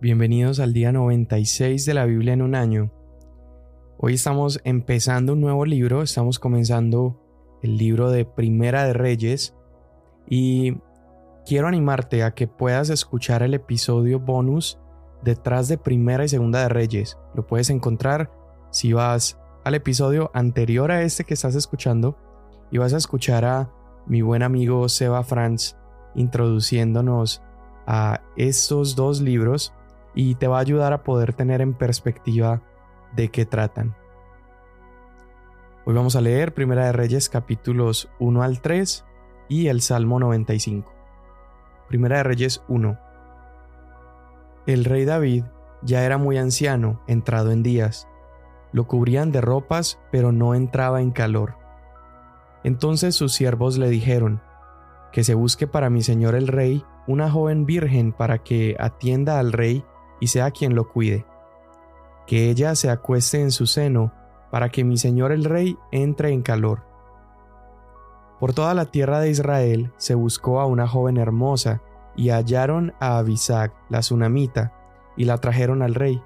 Bienvenidos al día 96 de la Biblia en un año. Hoy estamos empezando un nuevo libro, estamos comenzando el libro de Primera de Reyes y quiero animarte a que puedas escuchar el episodio bonus detrás de Primera y Segunda de Reyes. Lo puedes encontrar si vas al episodio anterior a este que estás escuchando y vas a escuchar a mi buen amigo Seba Franz introduciéndonos a estos dos libros y te va a ayudar a poder tener en perspectiva de qué tratan. Hoy vamos a leer Primera de Reyes capítulos 1 al 3 y el Salmo 95. Primera de Reyes 1. El rey David ya era muy anciano, entrado en días. Lo cubrían de ropas, pero no entraba en calor. Entonces sus siervos le dijeron, que se busque para mi señor el rey una joven virgen para que atienda al rey y sea quien lo cuide. Que ella se acueste en su seno, para que mi señor el rey entre en calor. Por toda la tierra de Israel se buscó a una joven hermosa, y hallaron a Abisag, la tsunamita, y la trajeron al rey.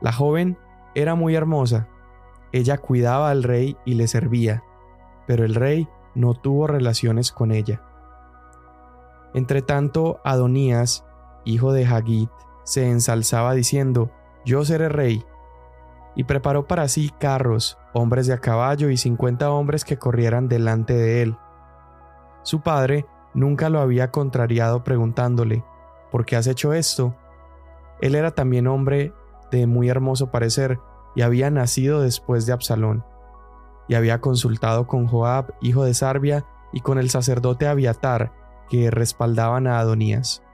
La joven era muy hermosa, ella cuidaba al rey y le servía, pero el rey no tuvo relaciones con ella. Entretanto, Adonías, hijo de Hagit, se ensalzaba diciendo, Yo seré rey. Y preparó para sí carros, hombres de a caballo y cincuenta hombres que corrieran delante de él. Su padre nunca lo había contrariado preguntándole, ¿por qué has hecho esto? Él era también hombre de muy hermoso parecer y había nacido después de Absalón. Y había consultado con Joab, hijo de Sarbia, y con el sacerdote Abiatar, que respaldaban a Adonías.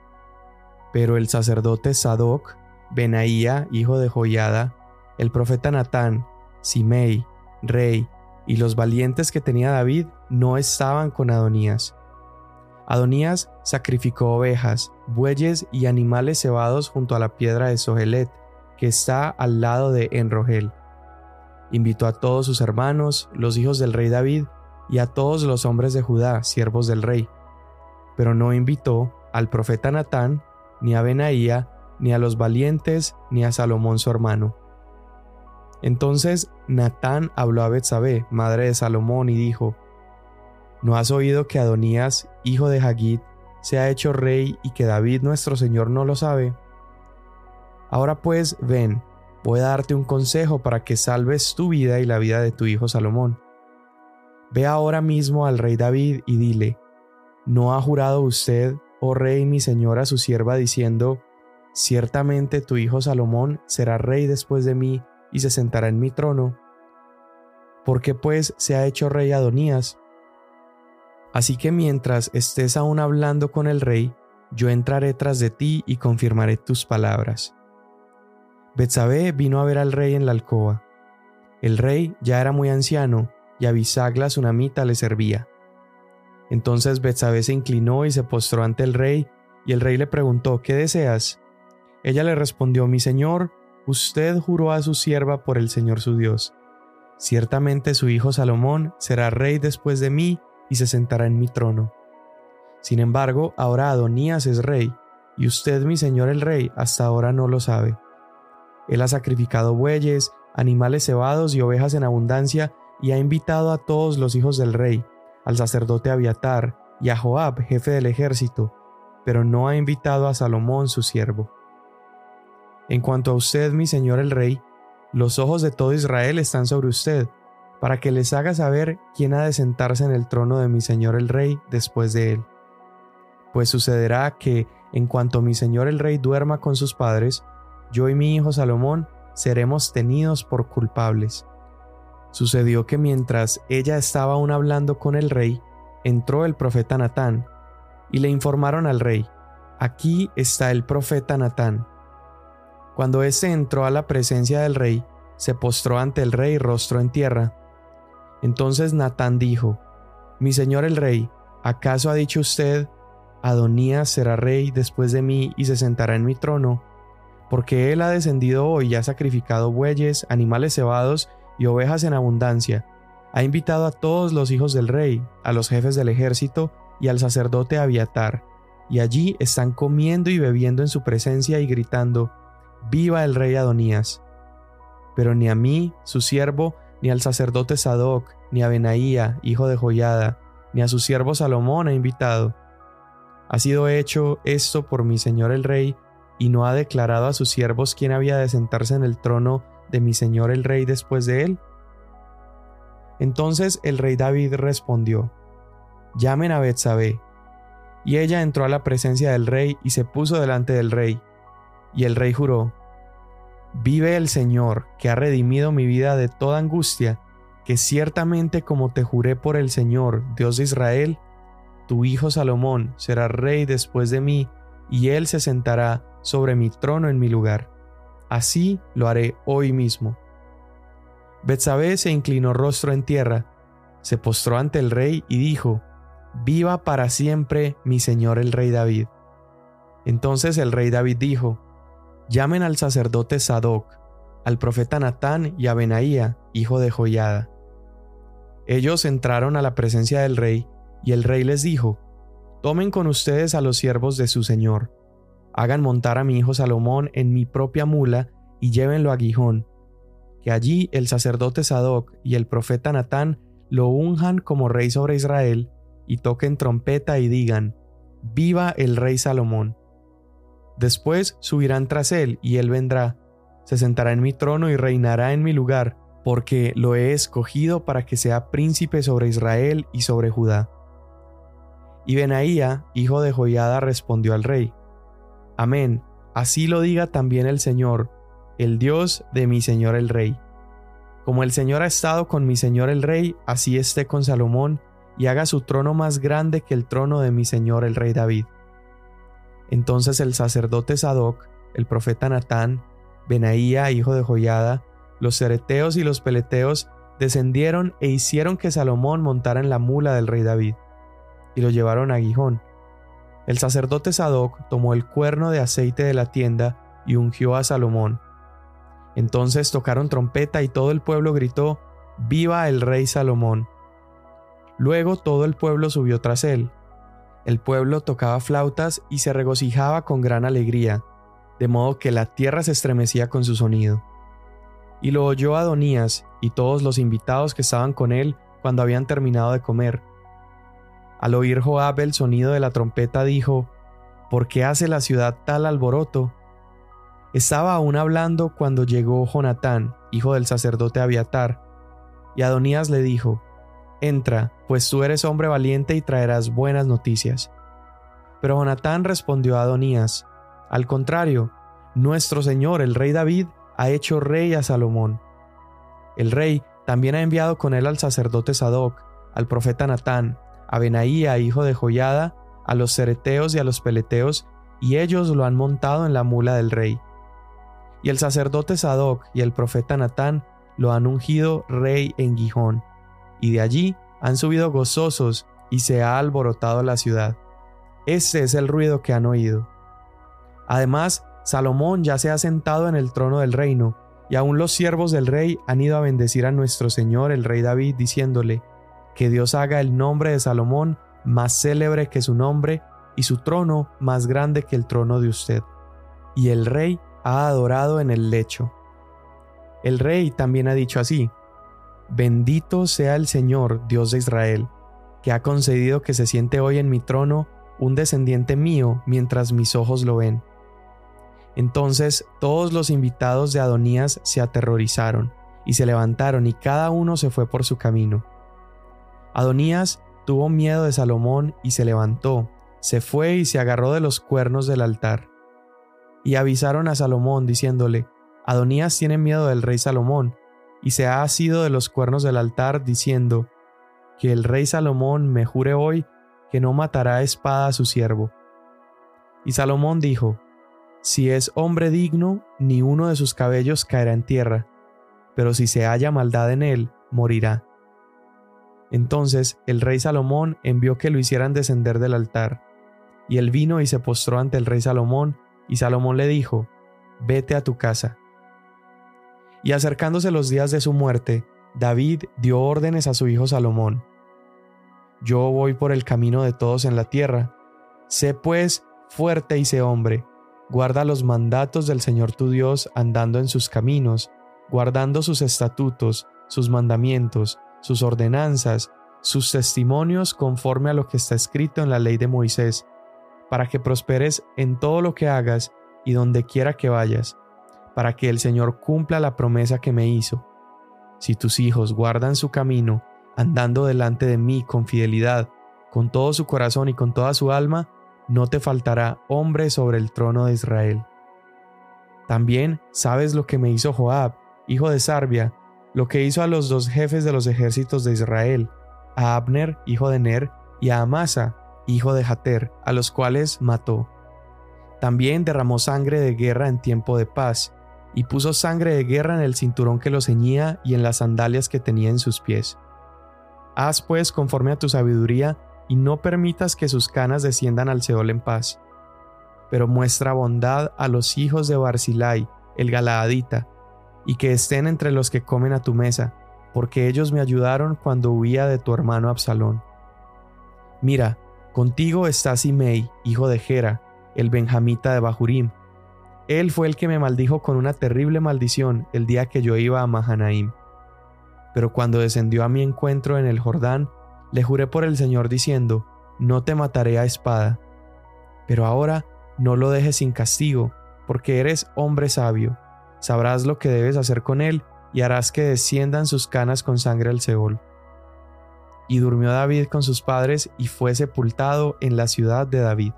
Pero el sacerdote Sadoc, Benaía, hijo de Joiada, el profeta Natán, Simei, rey, y los valientes que tenía David no estaban con Adonías. Adonías sacrificó ovejas, bueyes y animales cebados junto a la piedra de Sohelet, que está al lado de Enrogel. Invitó a todos sus hermanos, los hijos del rey David, y a todos los hombres de Judá, siervos del rey. Pero no invitó al profeta Natán, ni a Benaía, ni a los valientes, ni a Salomón su hermano. Entonces Natán habló a Betsabé, madre de Salomón, y dijo: ¿No has oído que Adonías, hijo de Hagit, se ha hecho rey y que David nuestro Señor no lo sabe? Ahora pues, ven, voy a darte un consejo para que salves tu vida y la vida de tu hijo Salomón. Ve ahora mismo al rey David y dile, ¿no ha jurado usted oh rey mi señora su sierva, diciendo, Ciertamente tu hijo Salomón será rey después de mí y se sentará en mi trono. ¿Por qué pues se ha hecho rey Adonías? Así que mientras estés aún hablando con el rey, yo entraré tras de ti y confirmaré tus palabras. Betsabé vino a ver al rey en la alcoba. El rey ya era muy anciano y Abisag la tsunamita le servía. Entonces Betsabé se inclinó y se postró ante el rey, y el rey le preguntó, ¿qué deseas? Ella le respondió, mi señor, usted juró a su sierva por el Señor su Dios. Ciertamente su hijo Salomón será rey después de mí y se sentará en mi trono. Sin embargo, ahora Adonías es rey, y usted, mi señor el rey, hasta ahora no lo sabe. Él ha sacrificado bueyes, animales cebados y ovejas en abundancia, y ha invitado a todos los hijos del rey, al sacerdote Abiatar y a Joab, jefe del ejército, pero no ha invitado a Salomón su siervo. En cuanto a usted, mi señor el rey, los ojos de todo Israel están sobre usted, para que les haga saber quién ha de sentarse en el trono de mi señor el rey después de él. Pues sucederá que, en cuanto mi señor el rey duerma con sus padres, yo y mi hijo Salomón seremos tenidos por culpables. Sucedió que mientras ella estaba aún hablando con el rey, entró el profeta Natán, y le informaron al rey, aquí está el profeta Natán. Cuando éste entró a la presencia del rey, se postró ante el rey rostro en tierra. Entonces Natán dijo, Mi señor el rey, ¿acaso ha dicho usted, Adonías será rey después de mí y se sentará en mi trono? Porque él ha descendido hoy y ha sacrificado bueyes, animales cebados y ovejas en abundancia, ha invitado a todos los hijos del rey, a los jefes del ejército y al sacerdote Abiatar, y allí están comiendo y bebiendo en su presencia y gritando, Viva el rey Adonías. Pero ni a mí, su siervo, ni al sacerdote Sadoc, ni a Benaía, hijo de Joyada, ni a su siervo Salomón ha invitado. Ha sido hecho esto por mi señor el rey, y no ha declarado a sus siervos quién había de sentarse en el trono de mi señor el rey después de él. Entonces el rey David respondió, Llamen a Betsabé. Y ella entró a la presencia del rey y se puso delante del rey. Y el rey juró, Vive el Señor, que ha redimido mi vida de toda angustia, que ciertamente como te juré por el Señor, Dios de Israel, tu hijo Salomón será rey después de mí, y él se sentará sobre mi trono en mi lugar. Así lo haré hoy mismo. Betsabé se inclinó rostro en tierra, se postró ante el rey y dijo, Viva para siempre mi señor el rey David. Entonces el rey David dijo, Llamen al sacerdote Sadoc, al profeta Natán y a Benaía, hijo de Joyada. Ellos entraron a la presencia del rey, y el rey les dijo, Tomen con ustedes a los siervos de su señor, hagan montar a mi hijo Salomón en mi propia mula y llévenlo a Gijón, que allí el sacerdote Sadoc y el profeta Natán lo unjan como rey sobre Israel, y toquen trompeta y digan, Viva el rey Salomón. Después subirán tras él, y él vendrá, se sentará en mi trono y reinará en mi lugar, porque lo he escogido para que sea príncipe sobre Israel y sobre Judá. Y Benaía, hijo de Joiada, respondió al rey, Amén, así lo diga también el Señor, el Dios de mi Señor el Rey. Como el Señor ha estado con mi Señor el Rey, así esté con Salomón, y haga su trono más grande que el trono de mi Señor el Rey David. Entonces el sacerdote Sadoc, el profeta Natán, Benaía, hijo de Joiada, los cereteos y los peleteos descendieron e hicieron que Salomón montara en la mula del rey David, y lo llevaron a Gijón. El sacerdote Sadoc tomó el cuerno de aceite de la tienda y ungió a Salomón. Entonces tocaron trompeta y todo el pueblo gritó, Viva el rey Salomón. Luego todo el pueblo subió tras él, el pueblo tocaba flautas y se regocijaba con gran alegría, de modo que la tierra se estremecía con su sonido. Y lo oyó Adonías y todos los invitados que estaban con él cuando habían terminado de comer. Al oír Joab el sonido de la trompeta dijo, ¿Por qué hace la ciudad tal alboroto? Estaba aún hablando cuando llegó Jonatán, hijo del sacerdote Abiatar, y Adonías le dijo, Entra, pues tú eres hombre valiente y traerás buenas noticias. Pero Jonatán respondió a Adonías, Al contrario, nuestro señor el rey David ha hecho rey a Salomón. El rey también ha enviado con él al sacerdote Sadoc, al profeta Natán, a Benaía, hijo de Joyada, a los cereteos y a los peleteos, y ellos lo han montado en la mula del rey. Y el sacerdote Sadoc y el profeta Natán lo han ungido rey en Gijón y de allí han subido gozosos y se ha alborotado la ciudad. Ese es el ruido que han oído. Además, Salomón ya se ha sentado en el trono del reino, y aún los siervos del rey han ido a bendecir a nuestro Señor el rey David, diciéndole, que Dios haga el nombre de Salomón más célebre que su nombre, y su trono más grande que el trono de usted. Y el rey ha adorado en el lecho. El rey también ha dicho así, Bendito sea el Señor, Dios de Israel, que ha concedido que se siente hoy en mi trono un descendiente mío mientras mis ojos lo ven. Entonces todos los invitados de Adonías se aterrorizaron y se levantaron y cada uno se fue por su camino. Adonías tuvo miedo de Salomón y se levantó, se fue y se agarró de los cuernos del altar. Y avisaron a Salomón diciéndole, Adonías tiene miedo del rey Salomón, y se ha asido de los cuernos del altar, diciendo, Que el rey Salomón me jure hoy que no matará espada a su siervo. Y Salomón dijo, Si es hombre digno, ni uno de sus cabellos caerá en tierra, pero si se halla maldad en él, morirá. Entonces el rey Salomón envió que lo hicieran descender del altar. Y él vino y se postró ante el rey Salomón, y Salomón le dijo, Vete a tu casa. Y acercándose los días de su muerte, David dio órdenes a su hijo Salomón. Yo voy por el camino de todos en la tierra, Sé pues fuerte y sé hombre, guarda los mandatos del Señor tu Dios andando en sus caminos, guardando sus estatutos, sus mandamientos, sus ordenanzas, sus testimonios conforme a lo que está escrito en la ley de Moisés, para que prosperes en todo lo que hagas y donde quiera que vayas, para que el Señor cumpla la promesa que me hizo. Si tus hijos guardan su camino, andando delante de mí con fidelidad, con todo su corazón y con toda su alma, no te faltará hombre sobre el trono de Israel. También sabes lo que me hizo Joab, hijo de Sarbia, lo que hizo a los dos jefes de los ejércitos de Israel, a Abner, hijo de Ner, y a Amasa, hijo de Jater, a los cuales mató. También derramó sangre de guerra en tiempo de paz, y puso sangre de guerra en el cinturón que lo ceñía y en las sandalias que tenía en sus pies. Haz pues conforme a tu sabiduría y no permitas que sus canas desciendan al Seol en paz. Pero muestra bondad a los hijos de Barzilai, el Galaadita, y que estén entre los que comen a tu mesa, porque ellos me ayudaron cuando huía de tu hermano Absalón. Mira, contigo está Simei, hijo de Gera, el benjamita de Bahurim. Él fue el que me maldijo con una terrible maldición el día que yo iba a Mahanaim. Pero cuando descendió a mi encuentro en el Jordán, le juré por el Señor diciendo, no te mataré a espada. Pero ahora no lo dejes sin castigo, porque eres hombre sabio, sabrás lo que debes hacer con él y harás que desciendan sus canas con sangre al Seol. Y durmió David con sus padres y fue sepultado en la ciudad de David.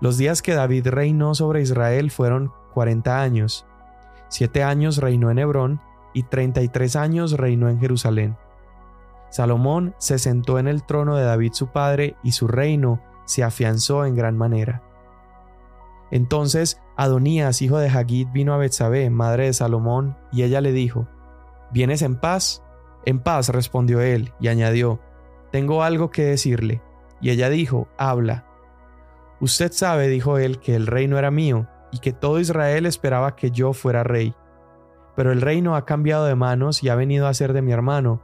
Los días que David reinó sobre Israel fueron cuarenta años. Siete años reinó en Hebrón y treinta y tres años reinó en Jerusalén. Salomón se sentó en el trono de David su padre y su reino se afianzó en gran manera. Entonces Adonías, hijo de Hagid, vino a Betsabé, madre de Salomón, y ella le dijo: ¿Vienes en paz? En paz, respondió él, y añadió: Tengo algo que decirle. Y ella dijo: Habla. Usted sabe, dijo él, que el reino era mío, y que todo Israel esperaba que yo fuera rey. Pero el reino ha cambiado de manos y ha venido a ser de mi hermano,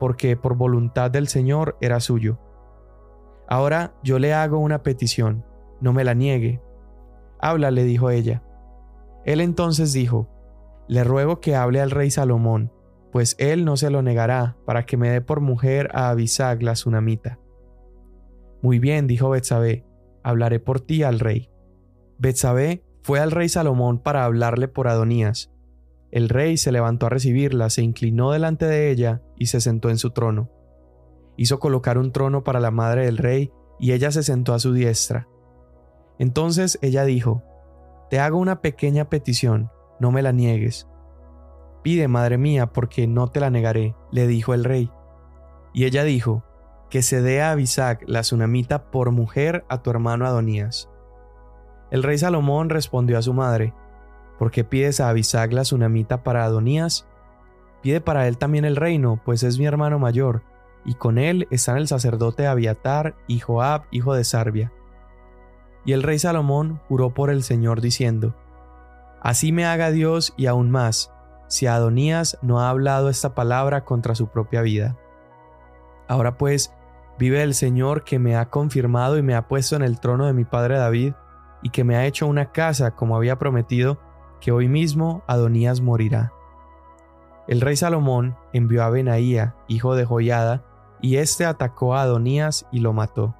porque por voluntad del Señor era suyo. Ahora yo le hago una petición, no me la niegue. Habla, le dijo ella. Él entonces dijo, Le ruego que hable al rey Salomón, pues él no se lo negará, para que me dé por mujer a Abisag la sunamita. Muy bien, dijo Betsabé, hablaré por ti al rey. Betsabé fue al rey Salomón para hablarle por Adonías, el rey se levantó a recibirla, se inclinó delante de ella y se sentó en su trono. Hizo colocar un trono para la madre del rey y ella se sentó a su diestra. Entonces ella dijo, Te hago una pequeña petición, no me la niegues. Pide, madre mía, porque no te la negaré, le dijo el rey. Y ella dijo, Que se dé a Abisag, la tsunamita, por mujer a tu hermano Adonías. El rey Salomón respondió a su madre, ¿Por qué pides a Abisag la tsunamita para Adonías? Pide para él también el reino, pues es mi hermano mayor, y con él están el sacerdote Abiatar y Joab, hijo de Sarbia. Y el rey Salomón juró por el Señor diciendo, Así me haga Dios y aún más, si Adonías no ha hablado esta palabra contra su propia vida. Ahora pues, vive el Señor que me ha confirmado y me ha puesto en el trono de mi padre David, y que me ha hecho una casa como había prometido, que hoy mismo Adonías morirá. El rey Salomón envió a Benaía, hijo de Joyada, y éste atacó a Adonías y lo mató.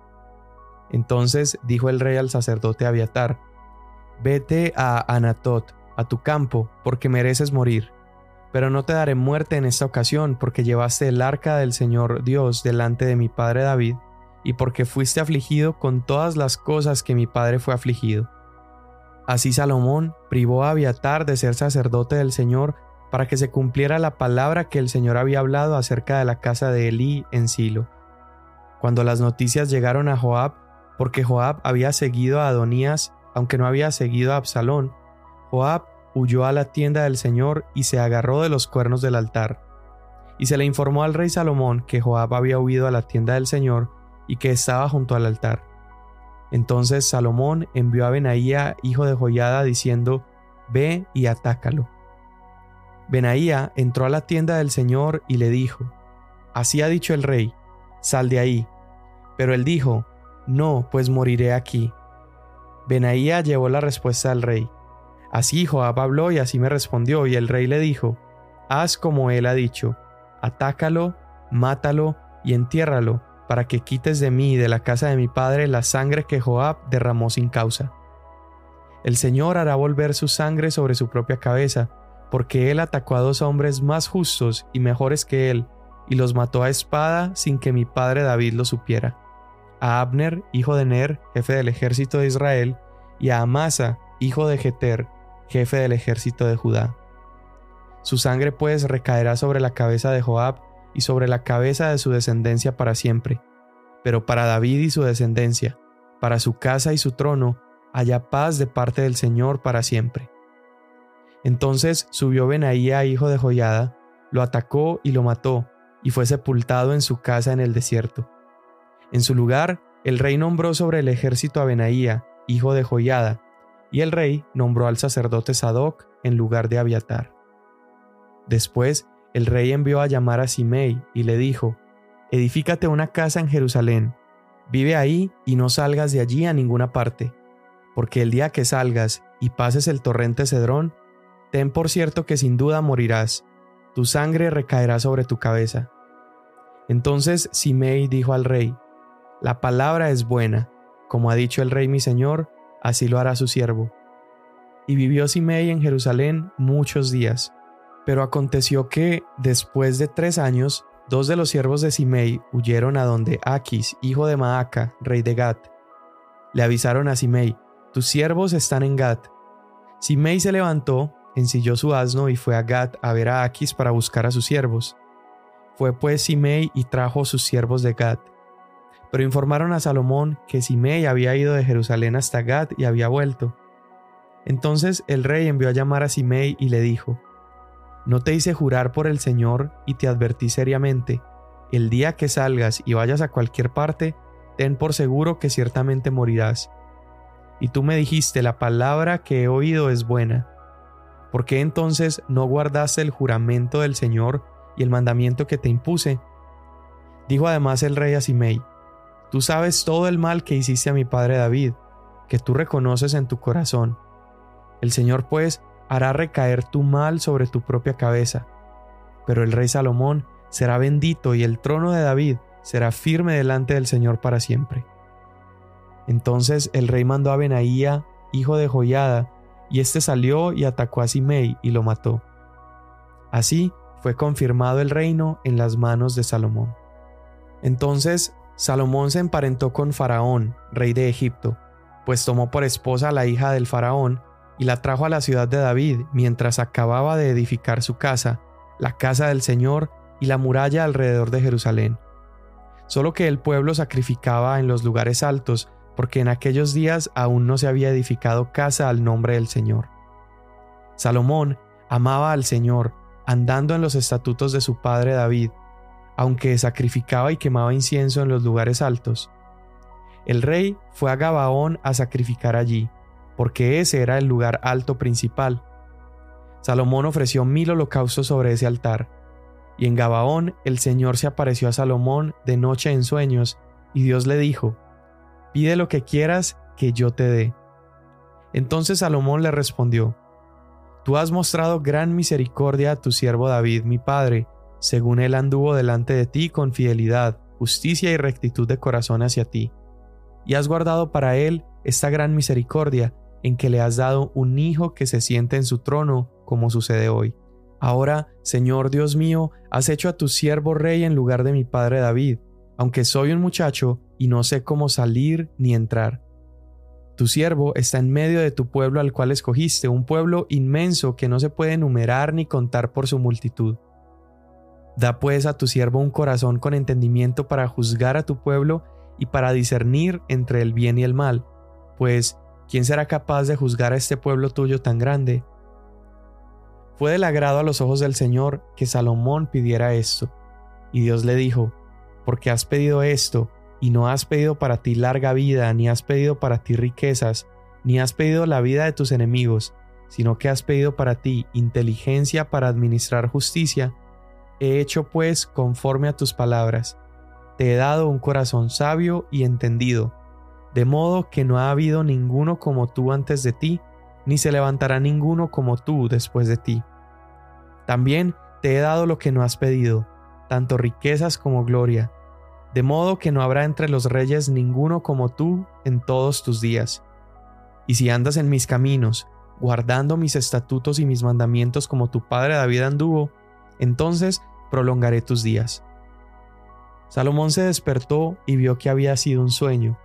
Entonces dijo el rey al sacerdote Abiatar, Vete a Anatot, a tu campo, porque mereces morir. Pero no te daré muerte en esta ocasión, porque llevaste el arca del Señor Dios delante de mi padre David, y porque fuiste afligido con todas las cosas que mi padre fue afligido. Así Salomón privó a Abiatar de ser sacerdote del Señor para que se cumpliera la palabra que el Señor había hablado acerca de la casa de Elí en Silo. Cuando las noticias llegaron a Joab, porque Joab había seguido a Adonías, aunque no había seguido a Absalón, Joab huyó a la tienda del Señor y se agarró de los cuernos del altar. Y se le informó al rey Salomón que Joab había huido a la tienda del Señor y que estaba junto al altar. Entonces Salomón envió a Benaía, hijo de Joyada, diciendo, Ve y atácalo. Benaía entró a la tienda del Señor y le dijo, Así ha dicho el rey, sal de ahí. Pero él dijo, No, pues moriré aquí. Benaía llevó la respuesta al rey. Así Joab habló y así me respondió, y el rey le dijo, Haz como él ha dicho, atácalo, mátalo y entiérralo, para que quites de mí y de la casa de mi padre la sangre que Joab derramó sin causa. El Señor hará volver su sangre sobre su propia cabeza, porque él atacó a dos hombres más justos y mejores que él, y los mató a espada sin que mi padre David lo supiera. A Abner, hijo de Ner, jefe del ejército de Israel, y a Amasa, hijo de Jeter, jefe del ejército de Judá. Su sangre pues recaerá sobre la cabeza de Joab y sobre la cabeza de su descendencia para siempre. Pero para David y su descendencia, para su casa y su trono, haya paz de parte del Señor para siempre. Entonces subió Benaía, hijo de Joyada, lo atacó y lo mató, y fue sepultado en su casa en el desierto. En su lugar, el rey nombró sobre el ejército a Benaía, hijo de Joyada, y el rey nombró al sacerdote Sadoc en lugar de Abiatar. Después, el rey envió a llamar a Simei y le dijo, Edifícate una casa en Jerusalén, vive ahí y no salgas de allí a ninguna parte, porque el día que salgas y pases el torrente Cedrón, ten por cierto que sin duda morirás, tu sangre recaerá sobre tu cabeza. Entonces Simei dijo al rey, La palabra es buena, como ha dicho el rey mi señor, así lo hará su siervo. Y vivió Simei en Jerusalén muchos días. Pero aconteció que, después de tres años, dos de los siervos de Simei huyeron a donde Aquis, hijo de Maaca, rey de Gat. Le avisaron a Simei, tus siervos están en Gat. Simei se levantó, ensilló su asno y fue a Gat a ver a Aquis para buscar a sus siervos. Fue pues Simei y trajo sus siervos de Gat. Pero informaron a Salomón que Simei había ido de Jerusalén hasta Gat y había vuelto. Entonces el rey envió a llamar a Simei y le dijo, ¿No te hice jurar por el Señor y te advertí seriamente, el día que salgas y vayas a cualquier parte, ten por seguro que ciertamente morirás? Y tú me dijiste, la palabra que he oído es buena. ¿Por qué entonces no guardaste el juramento del Señor y el mandamiento que te impuse? Dijo además el rey a Simei, Tú sabes todo el mal que hiciste a mi padre David, que tú reconoces en tu corazón. El Señor pues hará recaer tu mal sobre tu propia cabeza. Pero el rey Salomón será bendito y el trono de David será firme delante del Señor para siempre. Entonces el rey mandó a Benaía, hijo de Joyada, y éste salió y atacó a Simei y lo mató. Así fue confirmado el reino en las manos de Salomón. Entonces Salomón se emparentó con Faraón, rey de Egipto, pues tomó por esposa a la hija del Faraón y la trajo a la ciudad de David mientras acababa de edificar su casa, la casa del Señor y la muralla alrededor de Jerusalén. Solo que el pueblo sacrificaba en los lugares altos, porque en aquellos días aún no se había edificado casa al nombre del Señor. Salomón amaba al Señor, andando en los estatutos de su padre David, aunque sacrificaba y quemaba incienso en los lugares altos. El rey fue a Gabaón a sacrificar allí, porque ese era el lugar alto principal. Salomón ofreció mil holocaustos sobre ese altar, y en Gabaón el Señor se apareció a Salomón de noche en sueños, y Dios le dijo, Pide lo que quieras que yo te dé. Entonces Salomón le respondió, Tú has mostrado gran misericordia a tu siervo David, mi padre, según él anduvo delante de ti con fidelidad, justicia y rectitud de corazón hacia ti, y has guardado para él esta gran misericordia, en que le has dado un hijo que se siente en su trono, como sucede hoy. Ahora, Señor Dios mío, has hecho a tu siervo rey en lugar de mi padre David, aunque soy un muchacho y no sé cómo salir ni entrar. Tu siervo está en medio de tu pueblo al cual escogiste, un pueblo inmenso que no se puede enumerar ni contar por su multitud. Da pues a tu siervo un corazón con entendimiento para juzgar a tu pueblo y para discernir entre el bien y el mal, pues ¿quién será capaz de juzgar a este pueblo tuyo tan grande? Fue del agrado a los ojos del Señor que Salomón pidiera esto. Y Dios le dijo, porque has pedido esto, y no has pedido para ti larga vida, ni has pedido para ti riquezas, ni has pedido la vida de tus enemigos, sino que has pedido para ti inteligencia para administrar justicia, he hecho pues conforme a tus palabras. Te he dado un corazón sabio y entendido, de modo que no ha habido ninguno como tú antes de ti, ni se levantará ninguno como tú después de ti. También te he dado lo que no has pedido, tanto riquezas como gloria, de modo que no habrá entre los reyes ninguno como tú en todos tus días. Y si andas en mis caminos, guardando mis estatutos y mis mandamientos como tu padre David anduvo, entonces prolongaré tus días. Salomón se despertó y vio que había sido un sueño.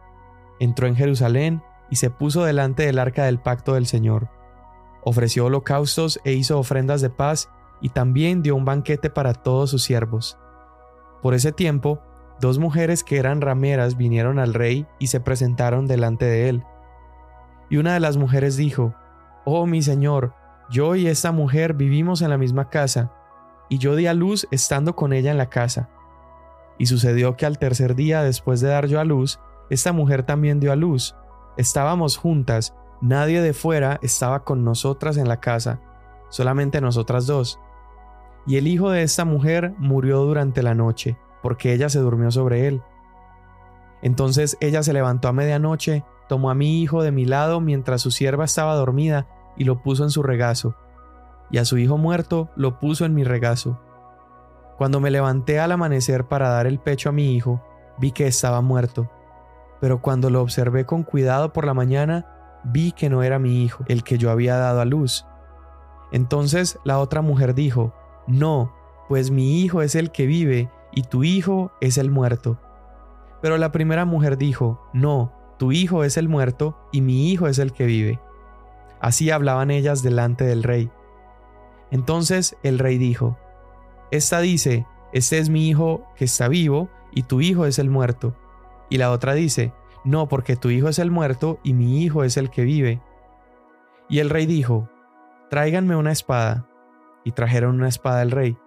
Entró en Jerusalén y se puso delante del arca del pacto del Señor. Ofreció holocaustos e hizo ofrendas de paz y también dio un banquete para todos sus siervos. Por ese tiempo, dos mujeres que eran rameras vinieron al rey y se presentaron delante de él. Y una de las mujeres dijo, Oh mi señor, yo y esta mujer vivimos en la misma casa, y yo di a luz estando con ella en la casa. Y sucedió que al tercer día después de dar yo a luz, esta mujer también dio a luz. Estábamos juntas, nadie de fuera estaba con nosotras en la casa, solamente nosotras dos. Y el hijo de esta mujer murió durante la noche, porque ella se durmió sobre él. Entonces ella se levantó a medianoche, tomó a mi hijo de mi lado mientras su sierva estaba dormida y lo puso en su regazo, y a su hijo muerto lo puso en mi regazo. Cuando me levanté al amanecer para dar el pecho a mi hijo, vi que estaba muerto, pero cuando lo observé con cuidado por la mañana, vi que no era mi hijo, el que yo había dado a luz. Entonces la otra mujer dijo, No, pues mi hijo es el que vive y tu hijo es el muerto. Pero la primera mujer dijo, No, tu hijo es el muerto y mi hijo es el que vive. Así hablaban ellas delante del rey. Entonces el rey dijo, esta dice, este es mi hijo que está vivo y tu hijo es el muerto. Y la otra dice, no, porque tu hijo es el muerto y mi hijo es el que vive. Y el rey dijo, tráiganme una espada. Y trajeron una espada al rey.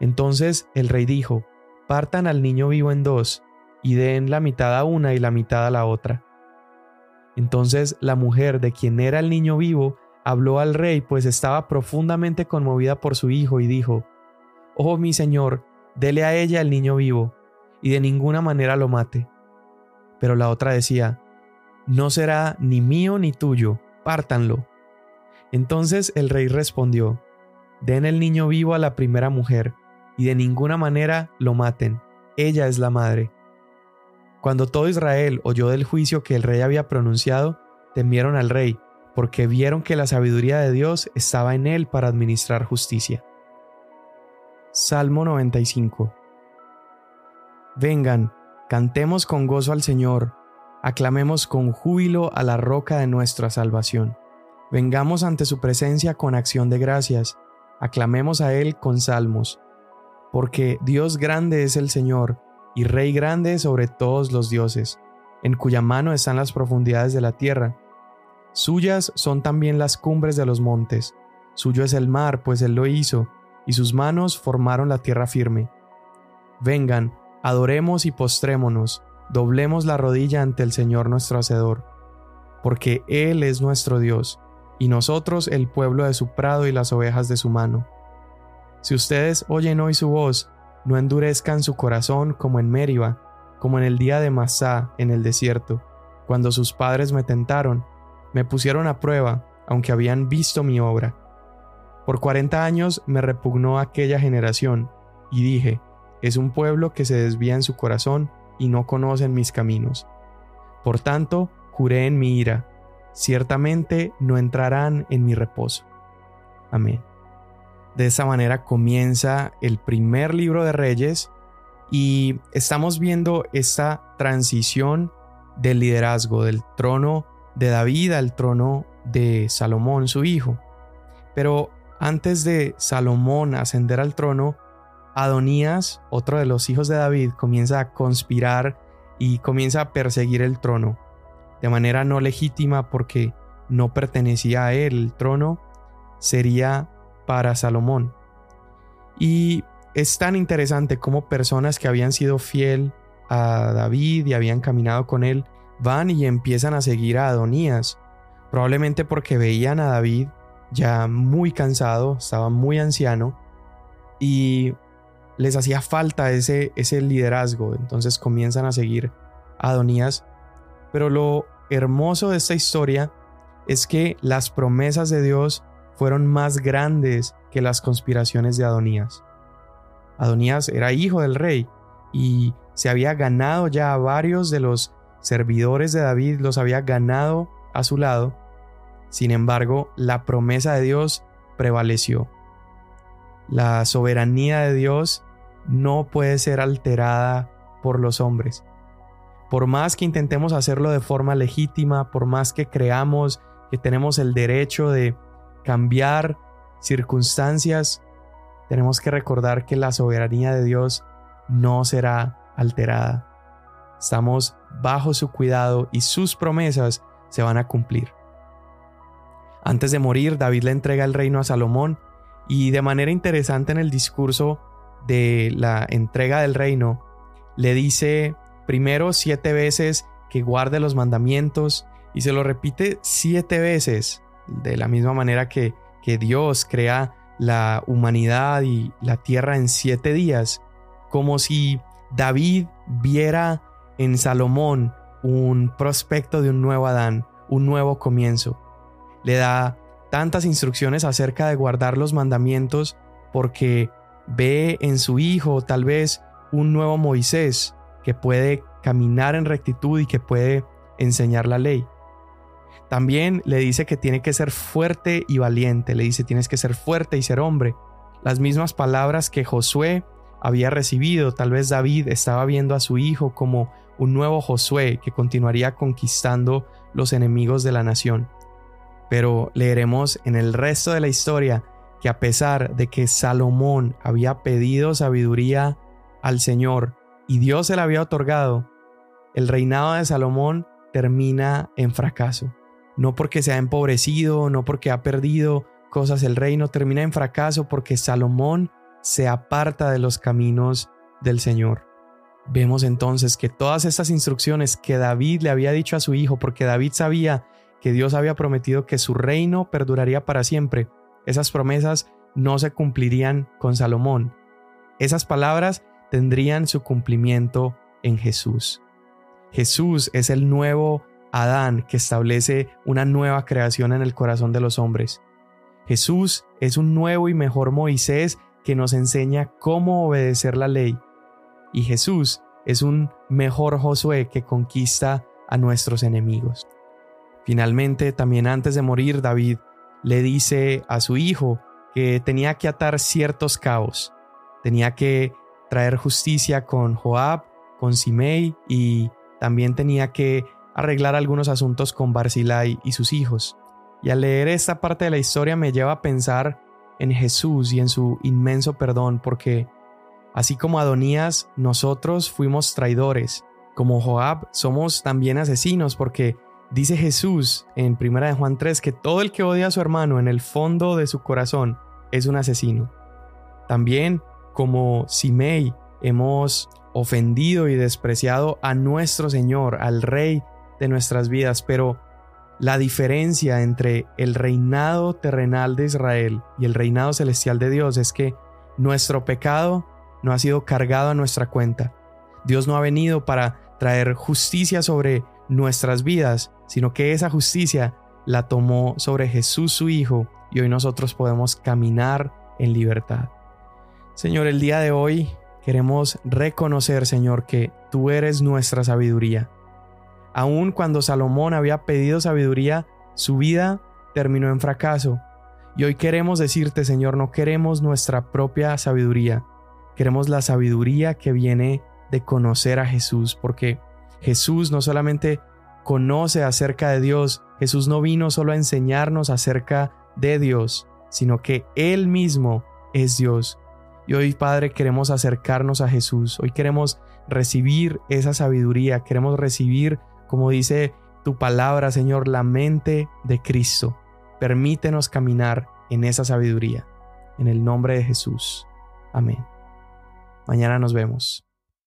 Entonces el rey dijo, partan al niño vivo en dos, y den la mitad a una y la mitad a la otra. Entonces la mujer de quien era el niño vivo habló al rey, pues estaba profundamente conmovida por su hijo, y dijo, Oh mi Señor, dele a ella el niño vivo, y de ninguna manera lo mate. Pero la otra decía, No será ni mío ni tuyo, pártanlo. Entonces el rey respondió, Den el niño vivo a la primera mujer, y de ninguna manera lo maten, ella es la madre. Cuando todo Israel oyó del juicio que el rey había pronunciado, temieron al rey, porque vieron que la sabiduría de Dios estaba en él para administrar justicia. Salmo 95 Vengan, cantemos con gozo al Señor, aclamemos con júbilo a la roca de nuestra salvación. Vengamos ante su presencia con acción de gracias, aclamemos a Él con salmos, porque Dios grande es el Señor, y Rey grande sobre todos los dioses, en cuya mano están las profundidades de la tierra. Suyas son también las cumbres de los montes, suyo es el mar, pues Él lo hizo, y sus manos formaron la tierra firme. Vengan, adoremos y postrémonos, doblemos la rodilla ante el Señor nuestro Hacedor, porque Él es nuestro Dios, y nosotros el pueblo de su prado y las ovejas de su mano. Si ustedes oyen hoy su voz, no endurezcan su corazón como en Mériba, como en el día de Masá en el desierto, cuando sus padres me tentaron, me pusieron a prueba, aunque habían visto mi obra. Por cuarenta años me repugnó aquella generación, y dije, es un pueblo que se desvía en su corazón y no conocen mis caminos. Por tanto, juré en mi ira, ciertamente no entrarán en mi reposo. Amén. De esa manera comienza el primer libro de Reyes y estamos viendo esta transición del liderazgo del trono de David al trono de Salomón, su hijo. Pero antes de Salomón ascender al trono, Adonías, otro de los hijos de David, comienza a conspirar y comienza a perseguir el trono, de manera no legítima porque no pertenecía a él, el trono sería para Salomón. Y es tan interesante como personas que habían sido fiel a David y habían caminado con él, van y empiezan a seguir a Adonías, probablemente porque veían a David ya muy cansado, estaba muy anciano y les hacía falta ese, ese liderazgo. Entonces comienzan a seguir a Adonías Pero lo hermoso de esta historia es que las promesas de Dios fueron más grandes que las conspiraciones de Adonías. Adonías era hijo del rey y se había ganado ya a varios de los servidores de David, los había ganado a su lado. Sin embargo, la promesa de Dios prevaleció. La soberanía de Dios no puede ser alterada por los hombres. Por más que intentemos hacerlo de forma legítima, por más que creamos que tenemos el derecho de cambiar circunstancias, tenemos que recordar que la soberanía de Dios no será alterada. Estamos bajo su cuidado y sus promesas se van a cumplir. Antes de morir, David le entrega el reino a Salomón y de manera interesante en el discurso de la entrega del reino, le dice primero siete veces que guarde los mandamientos y se lo repite siete veces, de la misma manera que, que Dios crea la humanidad y la tierra en siete días, como si David viera en Salomón un prospecto de un nuevo Adán, un nuevo comienzo. Le da tantas instrucciones acerca de guardar los mandamientos porque ve en su hijo tal vez un nuevo Moisés que puede caminar en rectitud y que puede enseñar la ley. También le dice que tiene que ser fuerte y valiente, le dice tienes que ser fuerte y ser hombre. Las mismas palabras que Josué había recibido, tal vez David estaba viendo a su hijo como un nuevo Josué que continuaría conquistando los enemigos de la nación. Pero leeremos en el resto de la historia que a pesar de que Salomón había pedido sabiduría al Señor y Dios se la había otorgado, el reinado de Salomón termina en fracaso no porque se ha empobrecido, no porque ha perdido cosas el reino, termina en fracaso porque Salomón se aparta de los caminos del Señor. Vemos entonces que todas estas instrucciones que David le había dicho a su hijo, porque David sabía que Dios había prometido que su reino perduraría para siempre, esas promesas no se cumplirían con Salomón. Esas palabras tendrían su cumplimiento en Jesús. Jesús es el nuevo Adán que establece una nueva creación en el corazón de los hombres. Jesús es un nuevo y mejor Moisés que nos enseña cómo obedecer la ley. Y Jesús es un mejor Josué que conquista a nuestros enemigos. Finalmente, también antes de morir, David le dice a su hijo que tenía que atar ciertos cabos, tenía que traer justicia con Joab, con Simei y también tenía que arreglar algunos asuntos con Barzilai y sus hijos. Y al leer esta parte de la historia me lleva a pensar en Jesús y en su inmenso perdón, porque así como Adonías, nosotros fuimos traidores, como Joab somos también asesinos, porque dice Jesús en 1 de Juan 3 que todo el que odia a su hermano en el fondo de su corazón es un asesino. También como Simei hemos ofendido y despreciado a nuestro Señor, al Rey de nuestras vidas, pero la diferencia entre el reinado terrenal de Israel y el reinado celestial de Dios es que nuestro pecado no ha sido cargado a nuestra cuenta. Dios no ha venido para traer justicia sobre nuestras vidas, sino que esa justicia la tomó sobre Jesús su Hijo y hoy nosotros podemos caminar en libertad. Señor, el día de hoy queremos reconocer, Señor, que tú eres nuestra sabiduría Aun cuando Salomón había pedido sabiduría, su vida terminó en fracaso. Y hoy queremos decirte, Señor, no queremos nuestra propia sabiduría, queremos la sabiduría que viene de conocer a Jesús, porque Jesús no solamente conoce acerca de Dios, Jesús no vino solo a enseñarnos acerca de Dios, sino que Él mismo es Dios. Y hoy, Padre, queremos acercarnos a Jesús, hoy queremos recibir esa sabiduría, queremos recibir como dice tu palabra, Señor, la mente de Cristo. Permítenos caminar en esa sabiduría. En el nombre de Jesús. Amén. Mañana nos vemos.